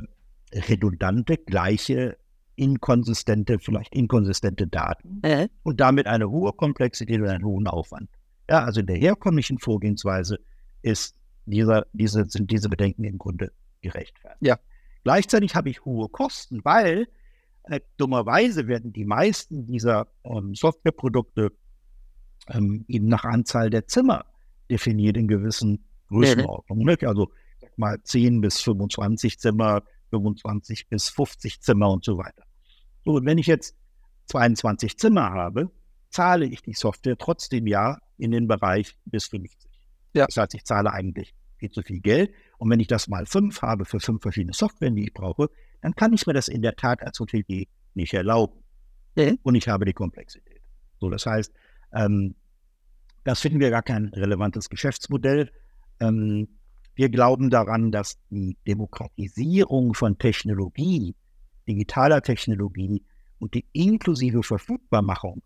redundante, gleiche, inkonsistente, vielleicht inkonsistente Daten mhm. und damit eine hohe Komplexität und einen hohen Aufwand. Ja, also in der herkömmlichen Vorgehensweise ist dieser, diese, sind diese Bedenken im Grunde gerechtfertigt.
Ja.
Gleichzeitig habe ich hohe Kosten, weil äh, dummerweise werden die meisten dieser ähm, Softwareprodukte ähm, eben nach Anzahl der Zimmer definiert in gewissen Größenordnungen. Mhm. Also sag mal 10 bis 25 Zimmer, 25 bis 50 Zimmer und so weiter. So, und wenn ich jetzt 22 Zimmer habe, zahle ich die Software trotzdem ja in den Bereich bis 50. Ja. Das heißt, ich zahle eigentlich viel zu viel Geld. Und wenn ich das mal fünf habe für fünf verschiedene Software, die ich brauche, dann kann ich mir das in der Tat als Hotelier nicht erlauben. Mhm. Und ich habe die Komplexität. So, das heißt, ähm, das finden wir gar kein relevantes Geschäftsmodell. Ähm, wir glauben daran, dass die Demokratisierung von Technologie, digitaler Technologie und die inklusive Verfügbarmachung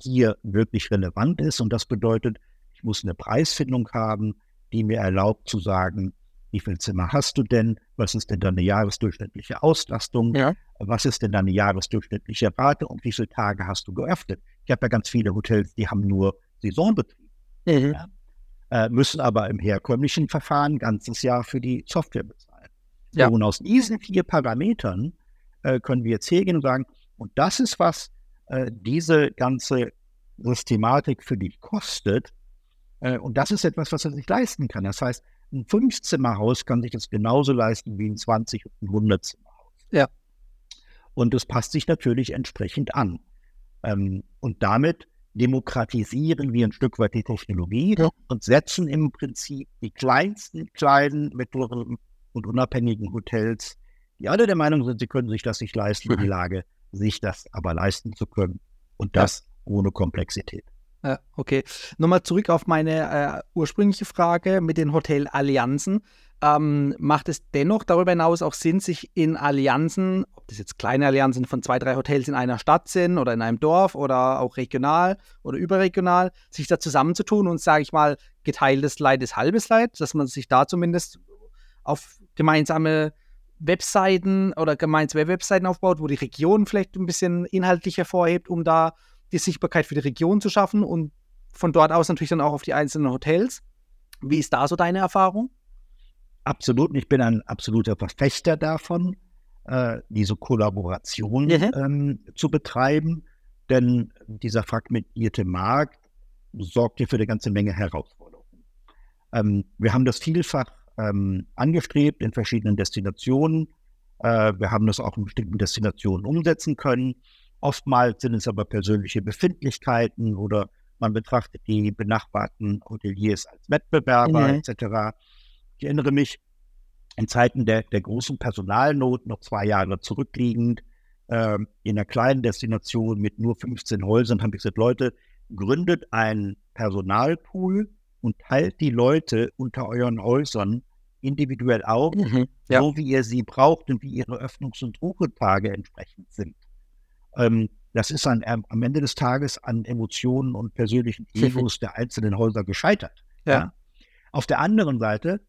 hier wirklich relevant ist. Und das bedeutet, ich muss eine Preisfindung haben, die mir erlaubt zu sagen, wie viel Zimmer hast du denn? Was ist denn deine jahresdurchschnittliche Auslastung? Ja. Was ist denn deine jahresdurchschnittliche Rate und wie viele Tage hast du geöffnet? Ich habe ja ganz viele Hotels, die haben nur Saisonbetrieb. Mhm. Ja, äh, müssen aber im herkömmlichen Verfahren ein ganzes Jahr für die Software bezahlen. Ja. Und aus diesen vier Parametern äh, können wir jetzt hergehen und sagen, und das ist was, äh, diese ganze Systematik für dich kostet. Äh, und das ist etwas, was er sich leisten kann. Das heißt, ein Fünfzimmerhaus kann sich das genauso leisten wie ein 20- und ein 100-Zimmerhaus.
Ja.
Und das passt sich natürlich entsprechend an. Ähm, und damit demokratisieren wir ein Stück weit die Technologie ja. und setzen im Prinzip die kleinsten, kleinen, mittleren und unabhängigen Hotels, die alle der Meinung sind, sie können sich das nicht leisten, in die Lage, sich das aber leisten zu können. Und das ja. ohne Komplexität.
Ja, okay. Nochmal zurück auf meine äh, ursprüngliche Frage mit den Hotelallianzen. Ähm, macht es dennoch darüber hinaus auch Sinn, sich in Allianzen, ob das jetzt kleine Allianzen von zwei, drei Hotels in einer Stadt sind oder in einem Dorf oder auch regional oder überregional, sich da zusammenzutun und, sage ich mal, geteiltes Leid ist halbes Leid, dass man sich da zumindest auf gemeinsame Webseiten oder gemeinsame Webseiten aufbaut, wo die Region vielleicht ein bisschen inhaltlich hervorhebt, um da die Sichtbarkeit für die Region zu schaffen und von dort aus natürlich dann auch auf die einzelnen Hotels. Wie ist da so deine Erfahrung?
Absolut. Ich bin ein absoluter Verfechter davon, äh, diese Kollaboration mhm. ähm, zu betreiben, denn dieser fragmentierte Markt sorgt hier für eine ganze Menge Herausforderungen. Ähm, wir haben das vielfach ähm, angestrebt in verschiedenen Destinationen. Äh, wir haben das auch in bestimmten Destinationen umsetzen können. Oftmals sind es aber persönliche Befindlichkeiten oder man betrachtet die benachbarten Hoteliers als Wettbewerber mhm. etc. Ich erinnere mich, in Zeiten der, der großen Personalnot, noch zwei Jahre zurückliegend, äh, in einer kleinen Destination mit nur 15 Häusern, habe ich gesagt, Leute, gründet einen Personalpool und teilt die Leute unter euren Häusern individuell auf, mhm, ja. so wie ihr sie braucht und wie ihre Öffnungs- und Ruhetage entsprechend sind. Ähm, das ist an, am Ende des Tages an Emotionen und persönlichen Egos der einzelnen Häuser gescheitert. Ja. ja. Auf der anderen Seite,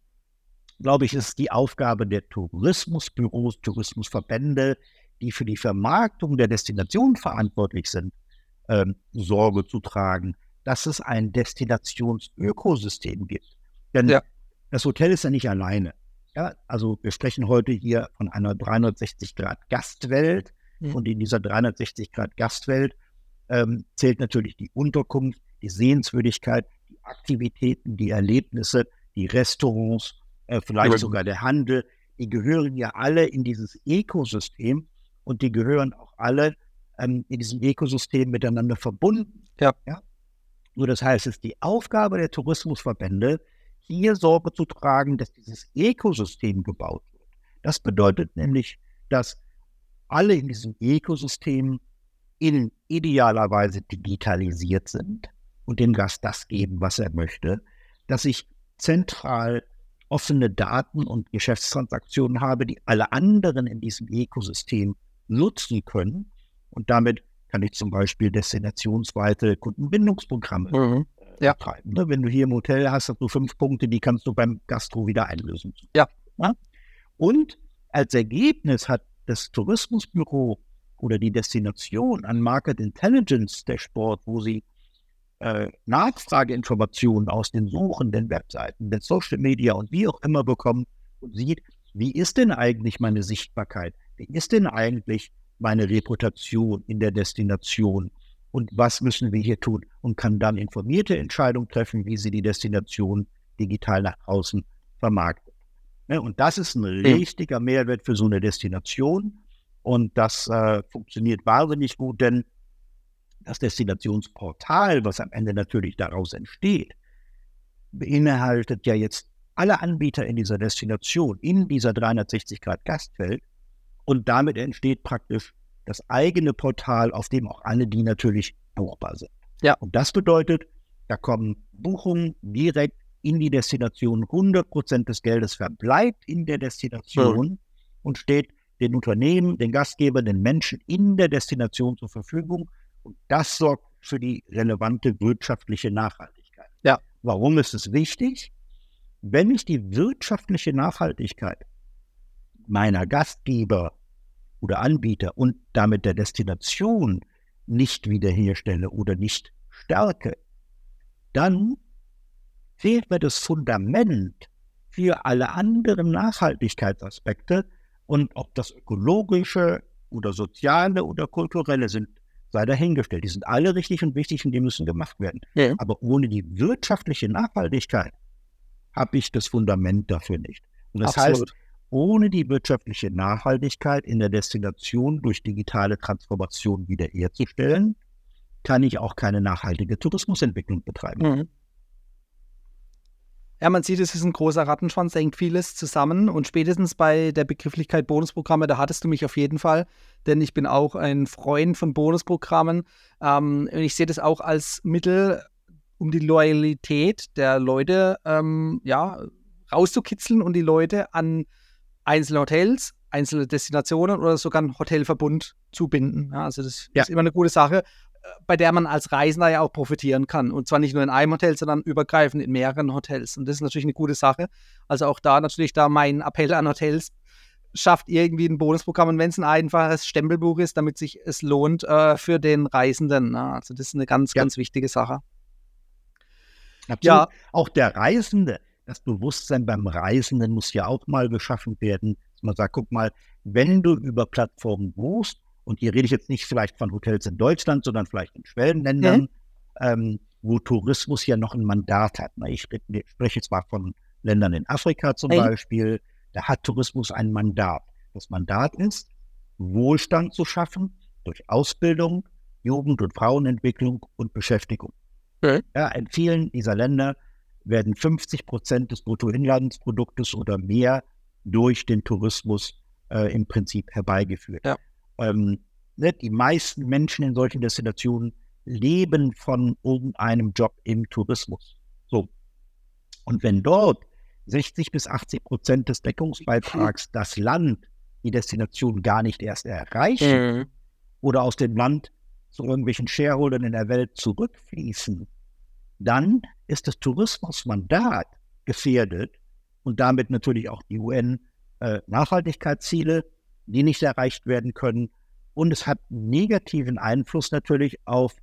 glaube ich, ist die Aufgabe der Tourismusbüros, Tourismusverbände, die für die Vermarktung der Destination verantwortlich sind, ähm, Sorge zu tragen, dass es ein Destinationsökosystem gibt. Denn ja. das Hotel ist ja nicht alleine. Ja, also wir sprechen heute hier von einer 360-Grad-Gastwelt. Mhm. Und in dieser 360-Grad-Gastwelt ähm, zählt natürlich die Unterkunft, die Sehenswürdigkeit, die Aktivitäten, die Erlebnisse, die Restaurants, äh, vielleicht mhm. sogar der Handel, die gehören ja alle in dieses Ökosystem und die gehören auch alle ähm, in diesem Ökosystem miteinander verbunden.
Ja. ja.
Nur das heißt, es ist die Aufgabe der Tourismusverbände, hier Sorge zu tragen, dass dieses Ökosystem gebaut wird. Das bedeutet nämlich, dass alle in diesem Ökosystem in idealerweise digitalisiert sind und dem Gast das geben, was er möchte, dass ich zentral offene Daten und Geschäftstransaktionen habe, die alle anderen in diesem Ökosystem nutzen können. Und damit kann ich zum Beispiel destinationsweite Kundenbindungsprogramme mhm. Äh, ja. betreiben. Ne? Wenn du hier im Hotel hast, hast du fünf Punkte, die kannst du beim Gastro wieder einlösen.
Ja.
ja? Und als Ergebnis hat das Tourismusbüro oder die Destination an Market Intelligence Dashboard, wo sie äh, Nachfrageinformationen aus den Suchen, den Webseiten, den Social Media und wie auch immer bekommen und sieht, wie ist denn eigentlich meine Sichtbarkeit? Wie ist denn eigentlich meine Reputation in der Destination? Und was müssen wir hier tun? Und kann dann informierte Entscheidungen treffen, wie sie die Destination digital nach außen vermarktet. Ne? Und das ist ein richtiger Mehrwert für so eine Destination. Und das äh, funktioniert wahnsinnig gut, denn das Destinationsportal, was am Ende natürlich daraus entsteht, beinhaltet ja jetzt alle Anbieter in dieser Destination, in dieser 360-Grad-Gastwelt. Und damit entsteht praktisch das eigene Portal, auf dem auch alle die natürlich buchbar sind.
Ja.
Und das bedeutet, da kommen Buchungen direkt in die Destination. 100 Prozent des Geldes verbleibt in der Destination mhm. und steht den Unternehmen, den Gastgebern, den Menschen in der Destination zur Verfügung. Und das sorgt für die relevante wirtschaftliche Nachhaltigkeit.
Ja.
Warum ist es wichtig? Wenn ich die wirtschaftliche Nachhaltigkeit meiner Gastgeber oder Anbieter und damit der Destination nicht wiederherstelle oder nicht stärke, dann fehlt mir das Fundament für alle anderen Nachhaltigkeitsaspekte und ob das ökologische oder soziale oder kulturelle sind, sei dahingestellt. Die sind alle richtig und wichtig und die müssen gemacht werden. Ja. Aber ohne die wirtschaftliche Nachhaltigkeit habe ich das Fundament dafür nicht. Und das Absolut. heißt, ohne die wirtschaftliche Nachhaltigkeit in der Destination durch digitale Transformation wiederherzustellen, kann ich auch keine nachhaltige Tourismusentwicklung betreiben. Mhm.
Ja, man sieht, es ist ein großer Rattenschwanz, hängt vieles zusammen und spätestens bei der Begrifflichkeit Bonusprogramme, da hattest du mich auf jeden Fall, denn ich bin auch ein Freund von Bonusprogrammen. Ähm, und ich sehe das auch als Mittel, um die Loyalität der Leute ja, rauszukitzeln und die Leute an einzelne Hotels, einzelne Destinationen oder sogar einen Hotelverbund zu binden. Ja, also das ja. ist immer eine gute Sache, bei der man als Reisender ja auch profitieren kann. Und zwar nicht nur in einem Hotel, sondern übergreifend in mehreren Hotels. Und das ist natürlich eine gute Sache. Also auch da natürlich da mein Appell an Hotels, schafft irgendwie ein Bonusprogramm und wenn es ein einfaches Stempelbuch ist, damit sich es lohnt äh, für den Reisenden. Ne? Also das ist eine ganz, ja. ganz wichtige Sache.
Absolut. Ja. Auch der Reisende das Bewusstsein beim Reisenden muss ja auch mal geschaffen werden. Dass man sagt, guck mal, wenn du über Plattformen buchst, und hier rede ich jetzt nicht vielleicht von Hotels in Deutschland, sondern vielleicht in Schwellenländern, mhm. ähm, wo Tourismus ja noch ein Mandat hat. Ich spreche jetzt mal von Ländern in Afrika zum hey. Beispiel. Da hat Tourismus ein Mandat. Das Mandat ist, Wohlstand zu schaffen durch Ausbildung, Jugend- und Frauenentwicklung und Beschäftigung. Mhm. Ja, in vielen dieser Länder werden 50 Prozent des Bruttoinlandsproduktes oder mehr durch den Tourismus äh, im Prinzip herbeigeführt. Ja. Ähm, ne, die meisten Menschen in solchen Destinationen leben von irgendeinem Job im Tourismus. So. Und wenn dort 60 bis 80 Prozent des Deckungsbeitrags das Land, die Destination gar nicht erst erreichen mhm. oder aus dem Land zu irgendwelchen Shareholdern in der Welt zurückfließen, dann ist das Tourismusmandat gefährdet und damit natürlich auch die UN-Nachhaltigkeitsziele, äh, die nicht erreicht werden können. Und es hat negativen Einfluss natürlich auf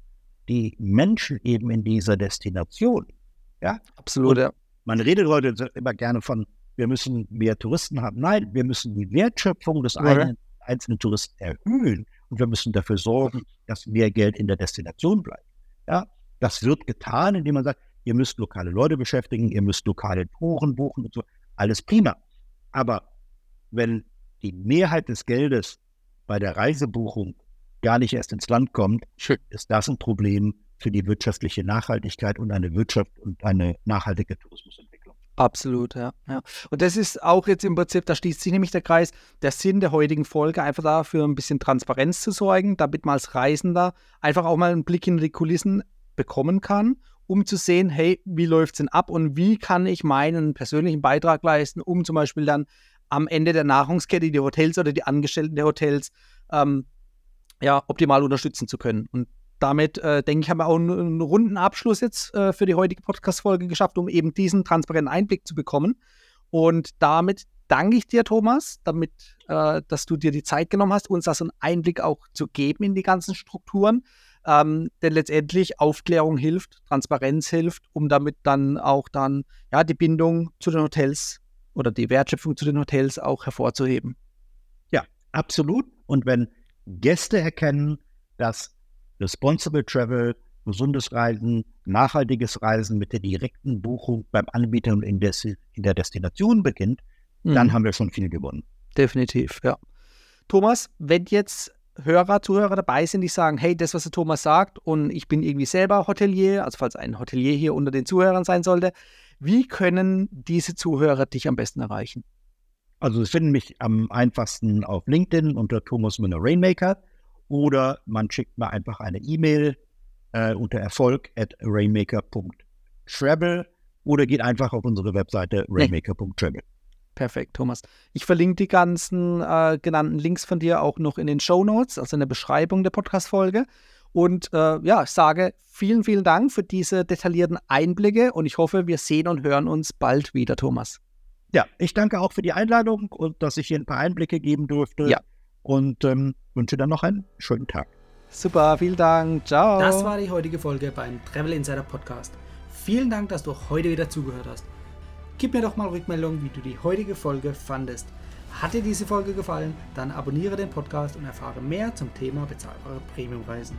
die Menschen eben in dieser Destination. Ja,
absolut. Ja.
Man redet heute immer gerne von, wir müssen mehr Touristen haben. Nein, wir müssen die Wertschöpfung des einen, einzelnen Touristen erhöhen und wir müssen dafür sorgen, dass mehr Geld in der Destination bleibt. Ja, das wird getan, indem man sagt, ihr müsst lokale Leute beschäftigen, ihr müsst lokale Touren buchen und so. Alles prima. Aber wenn die Mehrheit des Geldes bei der Reisebuchung gar nicht erst ins Land kommt, Schön. ist das ein Problem für die wirtschaftliche Nachhaltigkeit und eine Wirtschaft und eine nachhaltige Tourismusentwicklung.
Absolut, ja, ja. Und das ist auch jetzt im Prinzip, da schließt sich nämlich der Kreis, der Sinn der heutigen Folge, einfach dafür ein bisschen Transparenz zu sorgen, damit man als Reisender einfach auch mal einen Blick in die Kulissen bekommen kann, um zu sehen, hey, wie läuft es denn ab und wie kann ich meinen persönlichen Beitrag leisten, um zum Beispiel dann am Ende der Nahrungskette die Hotels oder die Angestellten der Hotels ähm, ja, optimal unterstützen zu können. Und damit, äh, denke ich, haben wir auch einen, einen runden Abschluss jetzt äh, für die heutige Podcast-Folge geschafft, um eben diesen transparenten Einblick zu bekommen. Und damit danke ich dir, Thomas, damit, äh, dass du dir die Zeit genommen hast, uns da so einen Einblick auch zu geben in die ganzen Strukturen. Ähm, denn letztendlich Aufklärung hilft, Transparenz hilft, um damit dann auch dann ja die Bindung zu den Hotels oder die Wertschöpfung zu den Hotels auch hervorzuheben.
Ja, absolut. Und wenn Gäste erkennen, dass Responsible Travel, gesundes Reisen, nachhaltiges Reisen mit der direkten Buchung beim Anbieter und in, der Destination beginnt, mhm. dann haben wir schon viel gewonnen.
Definitiv, ja. Thomas, wenn jetzt Hörer, Zuhörer dabei sind, die sagen, hey, das, was der Thomas sagt, und ich bin irgendwie selber Hotelier, also falls ein Hotelier hier unter den Zuhörern sein sollte, wie können diese Zuhörer dich am besten erreichen?
Also sie finden mich am einfachsten auf LinkedIn unter Thomas Müller Rainmaker oder man schickt mir einfach eine E-Mail äh, unter erfolg at rainmaker.travel oder geht einfach auf unsere Webseite rainmaker.travel.
Perfekt, Thomas. Ich verlinke die ganzen äh, genannten Links von dir auch noch in den Show Notes, also in der Beschreibung der Podcast-Folge. Und äh, ja, ich sage vielen, vielen Dank für diese detaillierten Einblicke und ich hoffe, wir sehen und hören uns bald wieder, Thomas.
Ja, ich danke auch für die Einladung und dass ich hier ein paar Einblicke geben durfte. Ja. Und ähm, wünsche dann noch einen schönen Tag.
Super, vielen Dank. Ciao.
Das war die heutige Folge beim Travel Insider Podcast. Vielen Dank, dass du heute wieder zugehört hast. Gib mir doch mal Rückmeldung, wie du die heutige Folge fandest. Hat dir diese Folge gefallen, dann abonniere den Podcast und erfahre mehr zum Thema bezahlbare Premiumreisen.